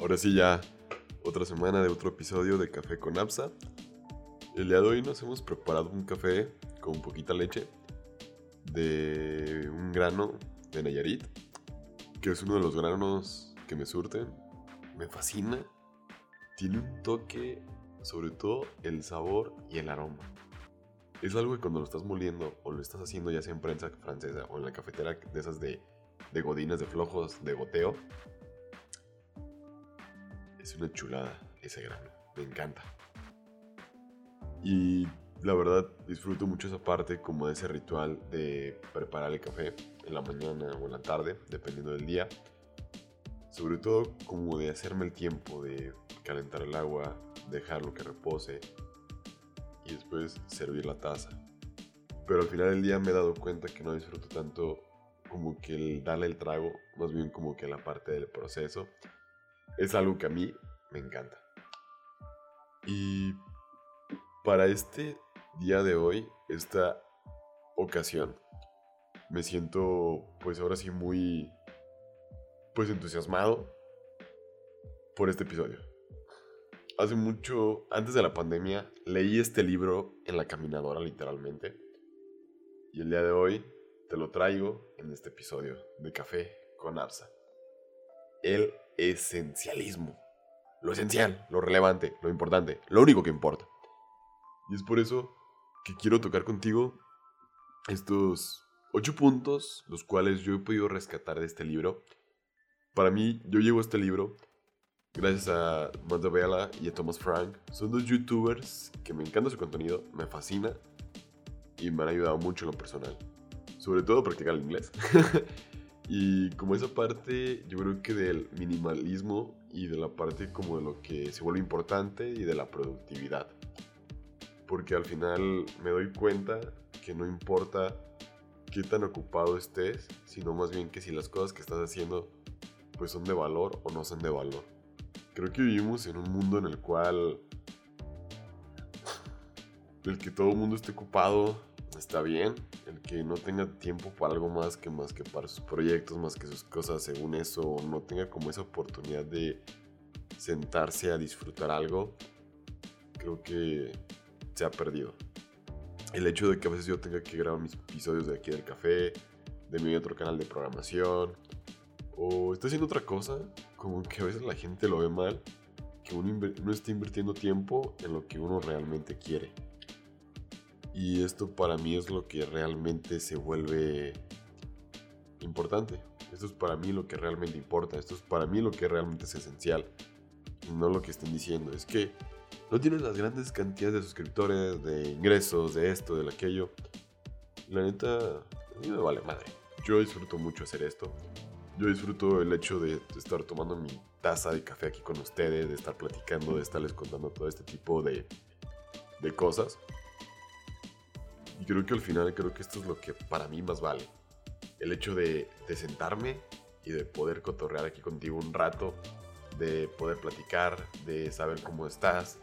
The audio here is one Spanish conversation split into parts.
Ahora sí ya, otra semana de otro episodio de Café con Apsa. El día de hoy nos hemos preparado un café con poquita leche de un grano de Nayarit, que es uno de los granos que me surten. Me fascina. Tiene un toque, sobre todo el sabor y el aroma. Es algo que cuando lo estás moliendo o lo estás haciendo ya sea en prensa francesa o en la cafetera de esas de, de godines de flojos de goteo, es una chulada ese grano. Me encanta. Y la verdad disfruto mucho esa parte como de ese ritual de preparar el café en la mañana o en la tarde, dependiendo del día. Sobre todo como de hacerme el tiempo de calentar el agua, dejarlo que repose y después servir la taza. Pero al final del día me he dado cuenta que no disfruto tanto como que el darle el trago, más bien como que la parte del proceso es algo que a mí me encanta. Y para este día de hoy, esta ocasión, me siento pues ahora sí muy pues entusiasmado por este episodio. Hace mucho, antes de la pandemia, leí este libro en la caminadora literalmente. Y el día de hoy te lo traigo en este episodio de Café con Arsa. El esencialismo. Lo esencial, lo relevante, lo importante, lo único que importa. Y es por eso que quiero tocar contigo estos ocho puntos, los cuales yo he podido rescatar de este libro. Para mí, yo llevo este libro gracias a Vela y a Thomas Frank. Son dos youtubers que me encanta su contenido, me fascina y me han ayudado mucho en lo personal. Sobre todo practicar el inglés. Y como esa parte, yo creo que del minimalismo y de la parte como de lo que se vuelve importante y de la productividad. Porque al final me doy cuenta que no importa qué tan ocupado estés, sino más bien que si las cosas que estás haciendo pues son de valor o no son de valor. Creo que vivimos en un mundo en el cual el que todo el mundo esté ocupado está bien, el que no tenga tiempo para algo más que más que para sus proyectos, más que sus cosas, según eso, no tenga como esa oportunidad de sentarse a disfrutar algo, creo que se ha perdido. El hecho de que a veces yo tenga que grabar mis episodios de aquí del café, de mi otro canal de programación, o esté haciendo otra cosa, como que a veces la gente lo ve mal, que uno, uno esté invirtiendo tiempo en lo que uno realmente quiere. Y esto para mí es lo que realmente se vuelve importante. Esto es para mí lo que realmente importa. Esto es para mí lo que realmente es esencial. Y no lo que estén diciendo. Es que no tienes las grandes cantidades de suscriptores, de ingresos, de esto, de aquello. La neta, a mí me vale madre. Yo disfruto mucho hacer esto. Yo disfruto el hecho de estar tomando mi taza de café aquí con ustedes, de estar platicando, de estarles contando todo este tipo de, de cosas. Y creo que al final creo que esto es lo que para mí más vale. El hecho de, de sentarme y de poder cotorrear aquí contigo un rato, de poder platicar, de saber cómo estás,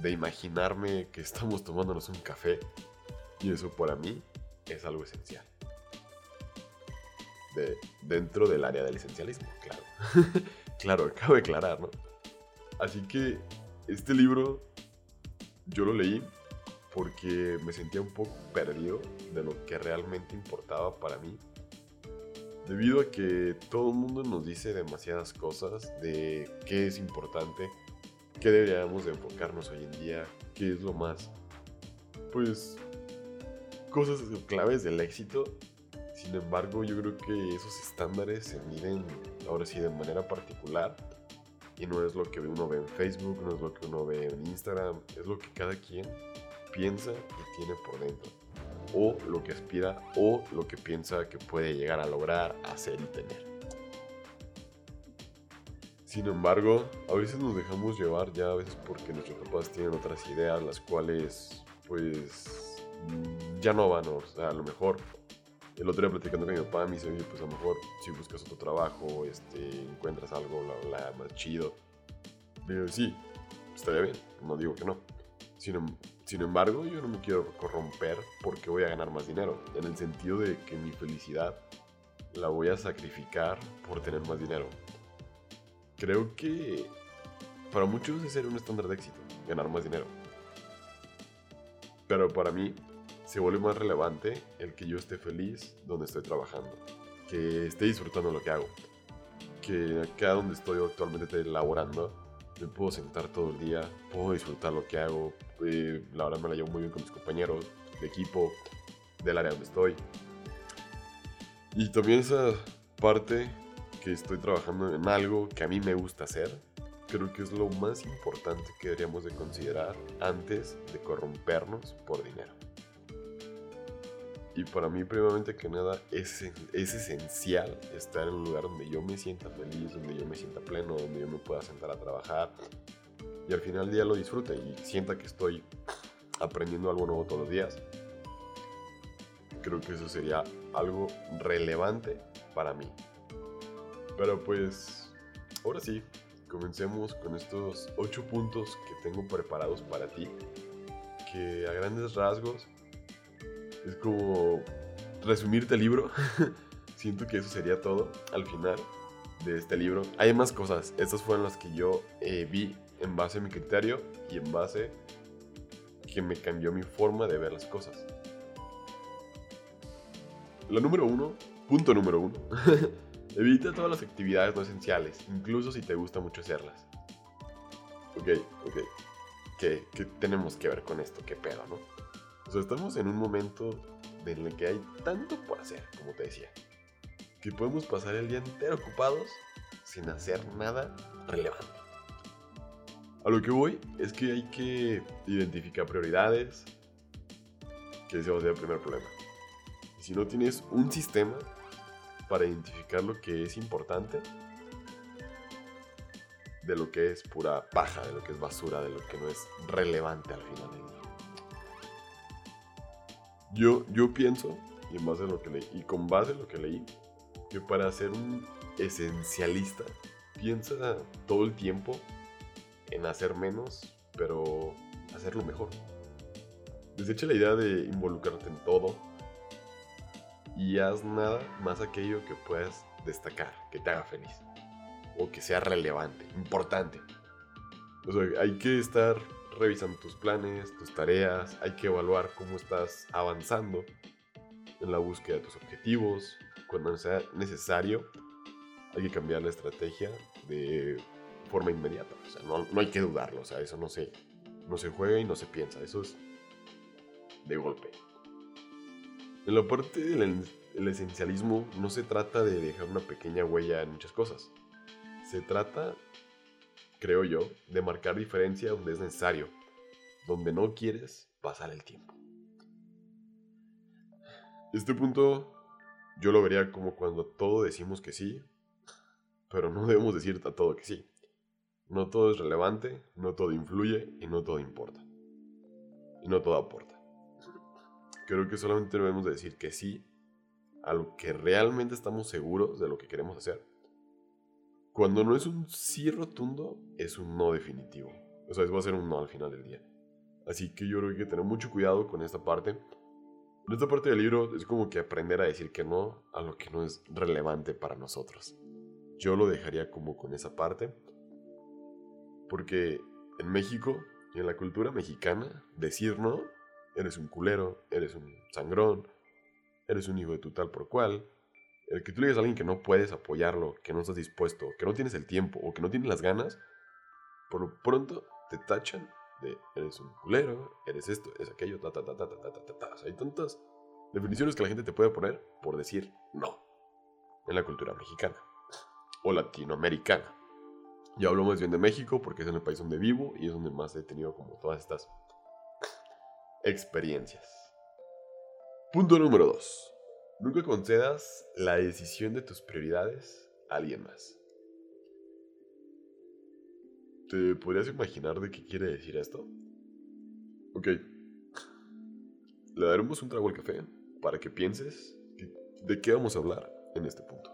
de imaginarme que estamos tomándonos un café. Y eso para mí es algo esencial. De, dentro del área del esencialismo, claro. claro, cabe aclarar, ¿no? Así que este libro yo lo leí porque me sentía un poco perdido de lo que realmente importaba para mí. Debido a que todo el mundo nos dice demasiadas cosas de qué es importante, qué deberíamos de enfocarnos hoy en día, qué es lo más, pues, cosas claves del éxito. Sin embargo, yo creo que esos estándares se miden ahora sí de manera particular y no es lo que uno ve en Facebook, no es lo que uno ve en Instagram, es lo que cada quien piensa y tiene por dentro, o lo que aspira, o lo que piensa que puede llegar a lograr, hacer y tener. Sin embargo, a veces nos dejamos llevar ya a veces porque nuestros papás tienen otras ideas, las cuales pues ya no van, o sea, a lo mejor el otro día platicando con mi papá me dice, pues a lo mejor si buscas otro trabajo, este, encuentras algo más chido. Digo, sí, estaría bien, no digo que no. Sin, em, sin embargo, yo no me quiero corromper porque voy a ganar más dinero, en el sentido de que mi felicidad la voy a sacrificar por tener más dinero. creo que para muchos es ser un estándar de éxito, ganar más dinero. Pero para mí se vuelve más relevante el que yo esté feliz donde estoy trabajando, que esté disfrutando lo que hago, que acá donde estoy actualmente laborando me puedo sentar todo el día, puedo disfrutar lo que hago, eh, la verdad me la llevo muy bien con mis compañeros de equipo, del área donde estoy. Y también esa parte que estoy trabajando en algo que a mí me gusta hacer, creo que es lo más importante que deberíamos de considerar antes de corrompernos por dinero. Y para mí, primeramente que nada, es, es esencial estar en un lugar donde yo me sienta feliz, donde yo me sienta pleno, donde yo me pueda sentar a trabajar y al final del día lo disfrute y sienta que estoy aprendiendo algo nuevo todos los días. Creo que eso sería algo relevante para mí. Pero pues, ahora sí, comencemos con estos 8 puntos que tengo preparados para ti. Que a grandes rasgos es como resumirte el libro. Siento que eso sería todo al final de este libro. Hay más cosas. Estas fueron las que yo eh, vi en base a mi criterio y en base que me cambió mi forma de ver las cosas. La número uno, punto número uno. Evita todas las actividades no esenciales, incluso si te gusta mucho hacerlas. Ok, ok. ¿Qué, ¿Qué tenemos que ver con esto? ¿Qué pedo, no? Estamos en un momento en el que hay tanto por hacer, como te decía, que podemos pasar el día entero ocupados sin hacer nada relevante. A lo que voy es que hay que identificar prioridades, que ese va a ser el primer problema. Si no tienes un sistema para identificar lo que es importante, de lo que es pura paja, de lo que es basura, de lo que no es relevante al final. Yo, yo pienso, y, en base lo que leí, y con base en lo que leí, que para ser un esencialista, piensa todo el tiempo en hacer menos, pero hacerlo mejor. Desecha la idea de involucrarte en todo y haz nada más aquello que puedas destacar, que te haga feliz o que sea relevante, importante. O sea, hay que estar revisando tus planes, tus tareas, hay que evaluar cómo estás avanzando en la búsqueda de tus objetivos. Cuando sea necesario, hay que cambiar la estrategia de forma inmediata. O sea, no, hay que dudarlo, o sea, eso no se, no se juega y no se piensa, eso es de golpe. En la parte del esencialismo no se trata de dejar una pequeña huella en muchas cosas. Se trata creo yo, de marcar diferencia donde es necesario, donde no quieres pasar el tiempo. Este punto yo lo vería como cuando todo decimos que sí, pero no debemos decir a todo que sí. No todo es relevante, no todo influye y no todo importa. Y no todo aporta. Creo que solamente debemos decir que sí a lo que realmente estamos seguros de lo que queremos hacer cuando no es un sí rotundo, es un no definitivo. O sea, va a ser un no al final del día. Así que yo creo que hay que tener mucho cuidado con esta parte. En esta parte del libro es como que aprender a decir que no a lo que no es relevante para nosotros. Yo lo dejaría como con esa parte. Porque en México y en la cultura mexicana, decir no, eres un culero, eres un sangrón, eres un hijo de tu tal por cual, el que tú le digas a alguien que no puedes apoyarlo, que no estás dispuesto, que no tienes el tiempo o que no tienes las ganas, por lo pronto te tachan de eres un culero, eres esto, es aquello, ta, ta, ta, ta, ta, ta, ta, ta. hay tantas definiciones que la gente te puede poner por decir no en la cultura mexicana o latinoamericana. Yo hablo más bien de México porque es en el país donde vivo y es donde más he tenido como todas estas experiencias. Punto número 2. Nunca concedas la decisión de tus prioridades a alguien más. ¿Te podrías imaginar de qué quiere decir esto? Ok. Le daremos un trago al café para que pienses de qué vamos a hablar en este punto.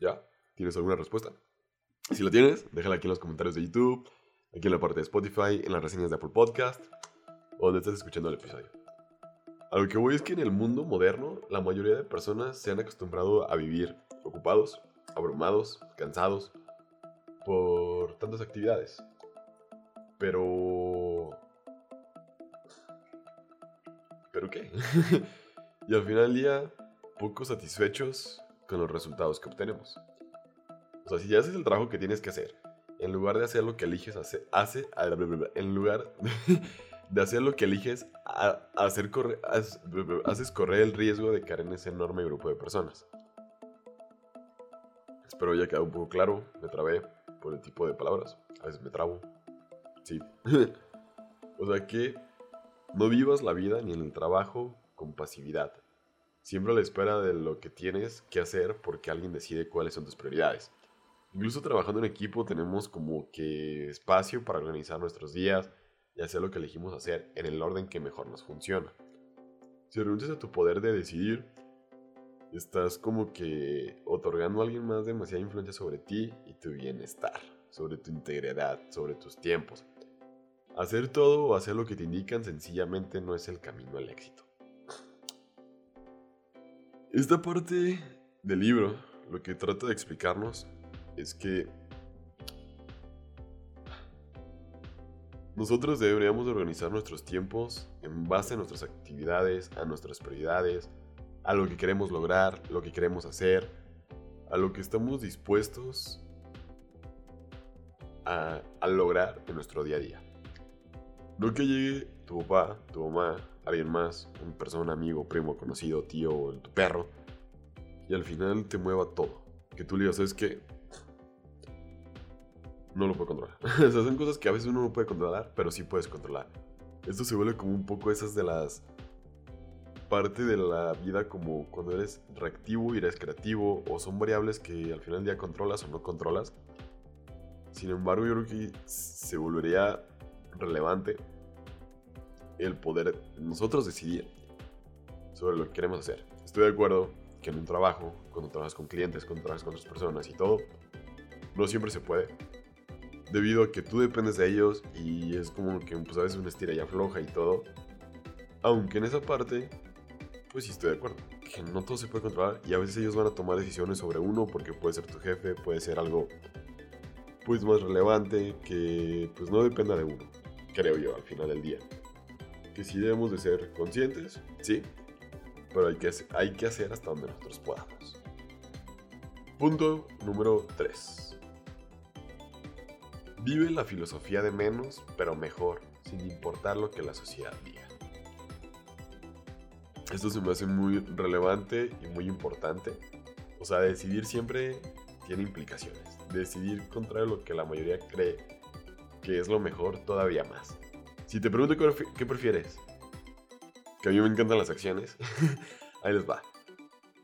¿Ya? ¿Tienes alguna respuesta? Si la tienes, déjala aquí en los comentarios de YouTube aquí en la parte de Spotify, en las reseñas de Apple Podcast o donde estés escuchando el episodio. A lo que voy es que en el mundo moderno la mayoría de personas se han acostumbrado a vivir ocupados, abrumados, cansados por tantas actividades. Pero... ¿Pero qué? y al final del día, poco satisfechos con los resultados que obtenemos. O sea, si ya haces el trabajo que tienes que hacer, en lugar de hacer lo que eliges hace, en lugar de hacer lo que eliges, hacer correr, haces correr el riesgo de caer en ese enorme grupo de personas. Espero ya quedado un poco claro, me trabé por el tipo de palabras, a veces me trabo. Sí. o sea que no vivas la vida ni en el trabajo con pasividad. Siempre a la espera de lo que tienes que hacer porque alguien decide cuáles son tus prioridades. Incluso trabajando en equipo tenemos como que espacio para organizar nuestros días y hacer lo que elegimos hacer en el orden que mejor nos funciona. Si renuncias a tu poder de decidir, estás como que otorgando a alguien más demasiada influencia sobre ti y tu bienestar, sobre tu integridad, sobre tus tiempos. Hacer todo o hacer lo que te indican sencillamente no es el camino al éxito. Esta parte del libro lo que trata de explicarnos es que nosotros deberíamos organizar nuestros tiempos en base a nuestras actividades, a nuestras prioridades, a lo que queremos lograr, lo que queremos hacer, a lo que estamos dispuestos a, lograr en nuestro día a día. No que llegue tu papá, tu mamá, alguien más, una persona, amigo, primo, conocido, tío o tu perro, y al final te mueva todo. Que tú le digas, ¿sabes qué? No lo puedo controlar. o sea, son cosas que a veces uno no puede controlar, pero sí puedes controlar. Esto se vuelve como un poco esas de las... Parte de la vida como cuando eres reactivo y eres creativo, o son variables que al final del día controlas o no controlas. Sin embargo, yo creo que se volvería relevante el poder nosotros decidir sobre lo que queremos hacer. Estoy de acuerdo que en un trabajo, cuando trabajas con clientes, cuando trabajas con otras personas y todo, no siempre se puede debido a que tú dependes de ellos y es como que pues a veces una estira ya floja y todo. Aunque en esa parte, pues sí estoy de acuerdo, que no todo se puede controlar y a veces ellos van a tomar decisiones sobre uno porque puede ser tu jefe, puede ser algo pues más relevante que pues no dependa de uno, creo yo al final del día. Que sí debemos de ser conscientes, sí, pero hay que, hay que hacer hasta donde nosotros podamos. Punto número 3. Vive la filosofía de menos, pero mejor, sin importar lo que la sociedad diga. Esto se me hace muy relevante y muy importante. O sea, decidir siempre tiene implicaciones. Decidir contra lo que la mayoría cree que es lo mejor todavía más. Si te pregunto qué prefieres, que a mí me encantan las acciones, ahí les va.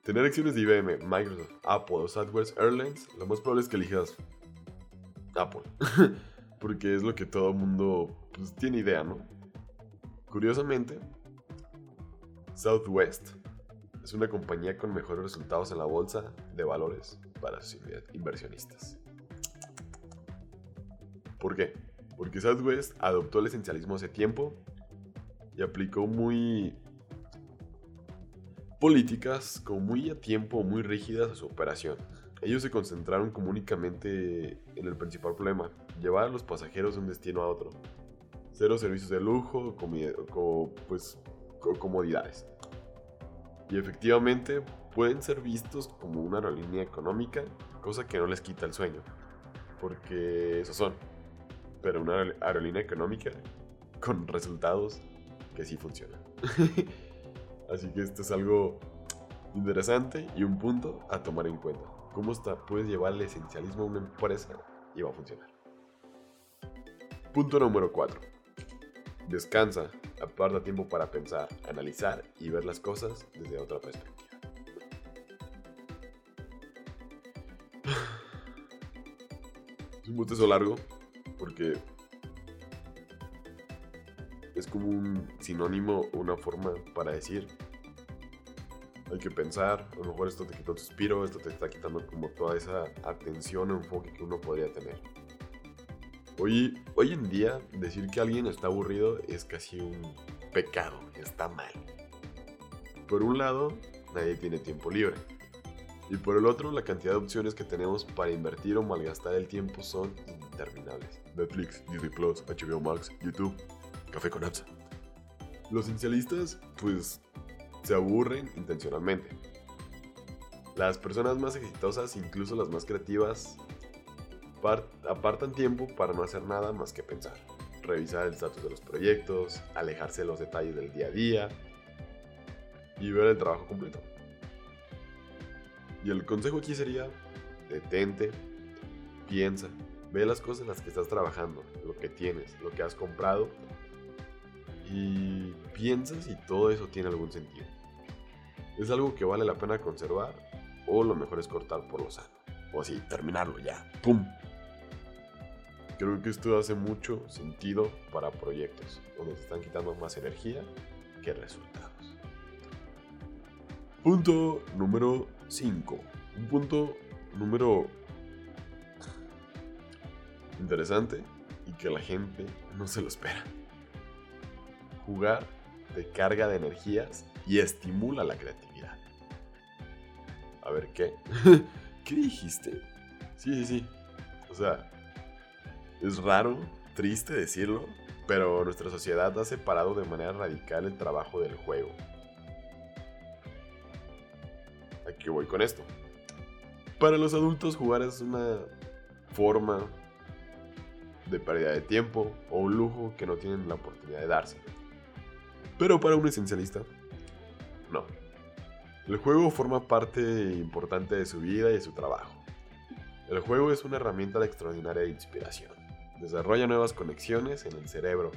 Tener acciones de IBM, Microsoft, Apple o Southwest Airlines, lo más probable es que elijas Apple. Porque es lo que todo mundo pues, tiene idea, ¿no? Curiosamente, Southwest es una compañía con mejores resultados en la bolsa de valores para sus inversionistas. ¿Por qué? Porque Southwest adoptó el esencialismo hace tiempo y aplicó muy políticas como muy a tiempo, muy rígidas a su operación ellos se concentraron como únicamente en el principal problema, llevar a los pasajeros de un destino a otro. Cero servicios de lujo, como, pues, comodidades. Y efectivamente pueden ser vistos como una aerolínea económica, cosa que no les quita el sueño, porque eso son. Pero una aerolínea económica con resultados que sí funcionan. Así que esto es algo interesante y un punto a tomar en cuenta cómo está, puedes llevar el esencialismo a una empresa y va a funcionar. Punto número 4. Descansa, aparta tiempo para pensar, analizar y ver las cosas desde otra perspectiva. Es un proceso largo porque es como un sinónimo, una forma para decir hay que pensar, a lo mejor esto te quitó tu suspiro, esto te está quitando como toda esa atención o enfoque que uno podría tener. Hoy, hoy en día, decir que alguien está aburrido es casi un pecado, está mal. por un lado, nadie tiene tiempo libre. Y por el otro, la cantidad de opciones que tenemos para invertir o malgastar el tiempo son interminables. Netflix, Disney Plus, HBO Max, YouTube, Café con Apps. Los inicialistas, pues, se aburren intencionalmente. Las personas más exitosas, incluso las más creativas, apartan tiempo para no hacer nada más que pensar, revisar el estatus de los proyectos, alejarse de los detalles del día a día y ver el trabajo completo. Y el consejo aquí sería, detente, piensa, ve las cosas en las que estás trabajando, lo que tienes, lo que has comprado y piensa si todo eso tiene algún sentido. ¿Es algo que vale la pena conservar o lo mejor es cortar por lo sano? O así, terminarlo ya. ¡Pum! Creo que esto hace mucho sentido para proyectos donde te están quitando más energía que resultados. Punto número 5. Un punto número interesante y que la gente no se lo espera. Jugar de carga de energías y estimula la creatividad. A ver, ¿qué? ¿Qué dijiste? Sí, sí, sí. O sea, es raro, triste decirlo, pero nuestra sociedad ha separado de manera radical el trabajo del juego. Aquí voy con esto. Para los adultos jugar es una forma de pérdida de tiempo o un lujo que no tienen la oportunidad de darse. Pero para un esencialista, no. El juego forma parte importante de su vida y de su trabajo. El juego es una herramienta de extraordinaria inspiración desarrolla nuevas conexiones en el cerebro,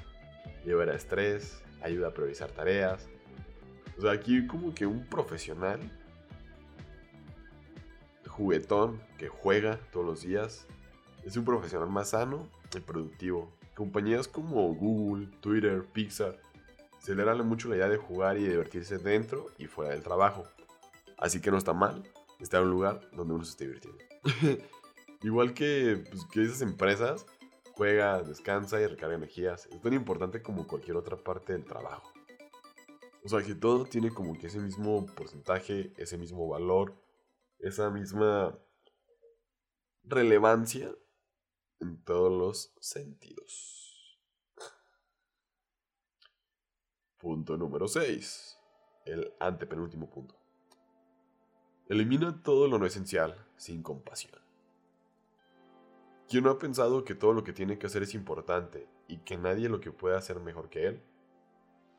libera estrés, ayuda a priorizar tareas. O sea, aquí como que un profesional juguetón que juega todos los días es un profesional más sano y productivo. Compañías como Google, Twitter, Pixar celebran mucho la idea de jugar y divertirse dentro y fuera del trabajo. Así que no está mal estar en un lugar donde uno se esté divirtiendo. Igual que, pues, que esas empresas juega, descansa y recarga energías. Es tan importante como cualquier otra parte del trabajo. O sea que todo tiene como que ese mismo porcentaje, ese mismo valor, esa misma relevancia en todos los sentidos. Punto número 6. El antepenúltimo punto. Elimina todo lo no esencial sin compasión. ¿Quién no ha pensado que todo lo que tiene que hacer es importante y que nadie lo puede hacer mejor que él?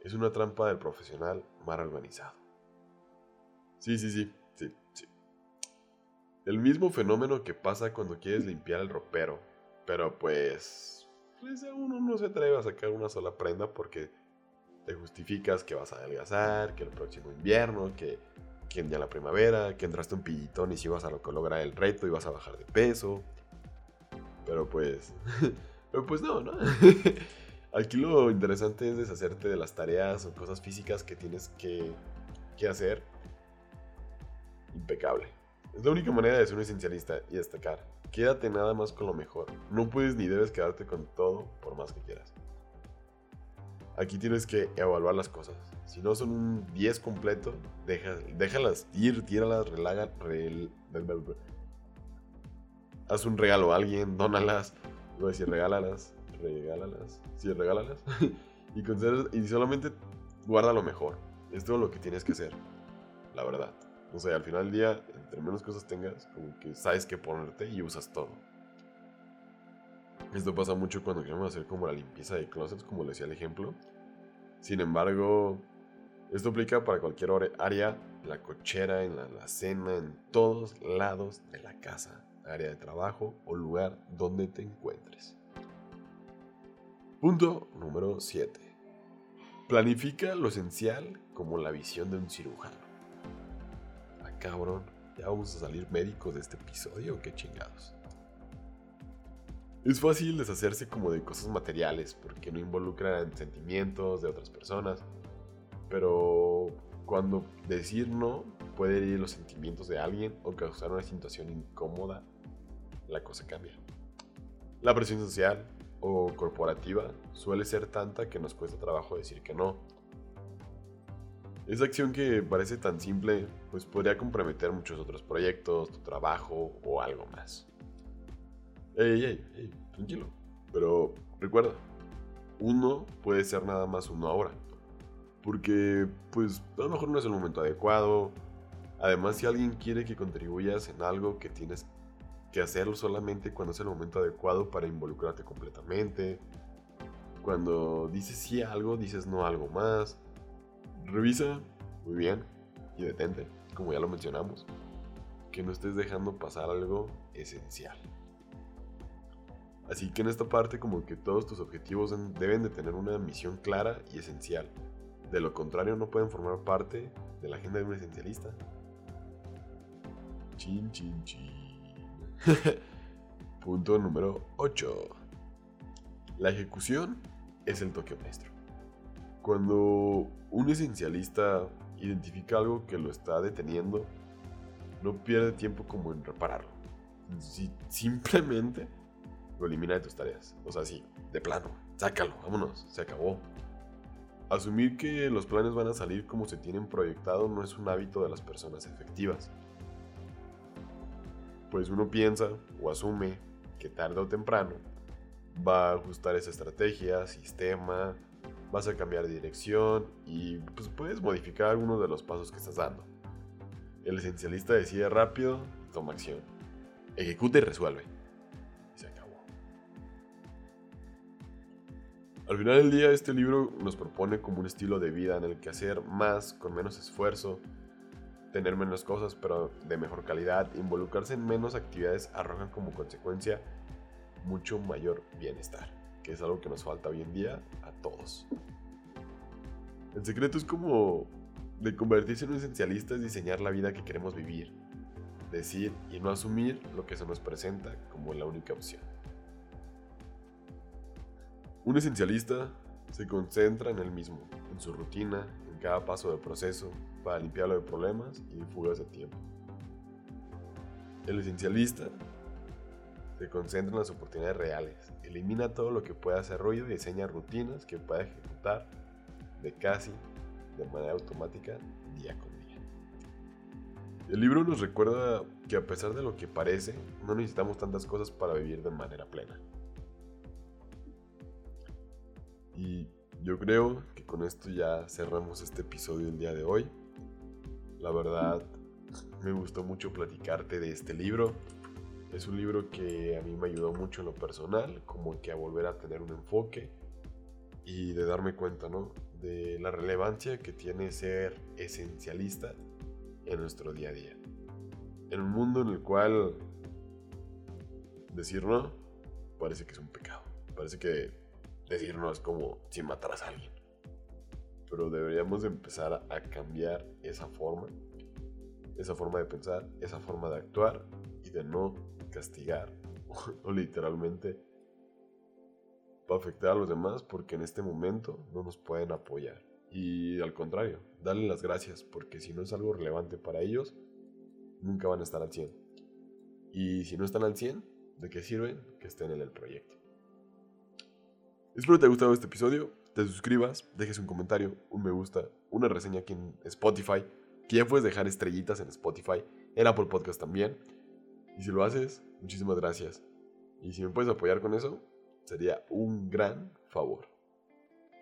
Es una trampa del profesional mal organizado. Sí, sí, sí, sí, sí. El mismo fenómeno que pasa cuando quieres limpiar el ropero, pero pues, pues uno no se atreve a sacar una sola prenda porque te justificas que vas a adelgazar, que el próximo invierno, que, que ya la primavera, que entraste un pillitón y si vas a lograr el reto y vas a bajar de peso pero pues. Pero pues no, ¿no? Aquí lo interesante es deshacerte de las tareas o cosas físicas que tienes que, que hacer. Impecable. Es la única manera de ser un esencialista y destacar. Quédate nada más con lo mejor. No puedes ni debes quedarte con todo por más que quieras. Aquí tienes que evaluar las cosas. Si no son un 10 completo, déjalas ir, tíralas, relaga, rel, haz un regalo a alguien, dónalas, a decir regálalas, regálalas, sí, regálalas, y, y solamente guarda lo mejor. Es todo lo que tienes que hacer, la verdad. O sea, al final del día, entre menos cosas tengas, como que sabes qué ponerte y usas todo. Esto pasa mucho cuando queremos hacer como la limpieza de closets, como le decía el ejemplo. Sin embargo, esto aplica para cualquier área, la cochera, en la, la cena, en todos lados de la casa área de trabajo o lugar donde te encuentres. Punto número 7. Planifica lo esencial como la visión de un cirujano. Ah, cabrón, ya vamos a salir médicos de este episodio, qué chingados. Es fácil deshacerse como de cosas materiales porque no involucran sentimientos de otras personas, pero cuando decir no puede herir los sentimientos de alguien o causar una situación incómoda la cosa cambia. La presión social o corporativa suele ser tanta que nos cuesta trabajo decir que no. Esa acción que parece tan simple, pues podría comprometer muchos otros proyectos, tu trabajo o algo más. Ey, ey, ey, tranquilo. Pero recuerda, uno puede ser nada más uno ahora. Porque, pues, a lo mejor no es el momento adecuado. Además, si alguien quiere que contribuyas en algo que tienes que hacerlo solamente cuando es el momento adecuado para involucrarte completamente. Cuando dices sí a algo, dices no a algo más. Revisa muy bien y detente, como ya lo mencionamos, que no estés dejando pasar algo esencial. Así que en esta parte como que todos tus objetivos deben de tener una misión clara y esencial. De lo contrario no pueden formar parte de la agenda de un esencialista. Chin, chin, chin. Punto número 8. La ejecución es el toque maestro. Cuando un esencialista identifica algo que lo está deteniendo, no pierde tiempo como en repararlo. Si simplemente lo elimina de tus tareas. O sea, sí, de plano, sácalo, vámonos, se acabó. Asumir que los planes van a salir como se tienen proyectado no es un hábito de las personas efectivas. Pues uno piensa o asume que tarde o temprano va a ajustar esa estrategia, sistema, vas a cambiar de dirección y pues puedes modificar algunos de los pasos que estás dando. El esencialista decide rápido, toma acción. Ejecuta y resuelve. Al final del día, este libro nos propone como un estilo de vida en el que hacer más con menos esfuerzo, tener menos cosas pero de mejor calidad, involucrarse en menos actividades arrojan como consecuencia mucho mayor bienestar, que es algo que nos falta hoy en día a todos. El secreto es como de convertirse en un esencialista es diseñar la vida que queremos vivir, decir y no asumir lo que se nos presenta como la única opción. Un esencialista se concentra en él mismo, en su rutina, en cada paso del proceso, para limpiarlo de problemas y fugas de tiempo. El esencialista se concentra en las oportunidades reales, elimina todo lo que pueda hacer ruido y diseña rutinas que pueda ejecutar de casi de manera automática día con día. El libro nos recuerda que a pesar de lo que parece, no necesitamos tantas cosas para vivir de manera plena. Y yo creo que con esto ya cerramos este episodio el día de hoy. La verdad, me gustó mucho platicarte de este libro. Es un libro que a mí me ayudó mucho en lo personal, como que a volver a tener un enfoque y de darme cuenta, ¿no? De la relevancia que tiene ser esencialista en nuestro día a día. En un mundo en el cual decir no parece que es un pecado. Parece que decir no es como si mataras a alguien. Pero deberíamos empezar a cambiar esa forma, esa forma de pensar, esa forma de actuar y de no castigar o, literalmente para afectar a los demás porque en este momento no nos pueden apoyar. Y al contrario, darle las gracias porque si no es algo relevante para ellos, nunca van a estar al 100. Y si no están al 100, ¿de qué sirven que estén en el proyecto? Espero te haya gustado este episodio, te suscribas, dejes un comentario, un me gusta, una reseña aquí en Spotify, que puedes dejar estrellitas en Spotify, en Apple Podcast también. Y si lo haces, muchísimas gracias. Y si me puedes apoyar con eso, sería un gran favor.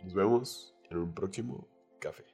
Nos vemos en un próximo café.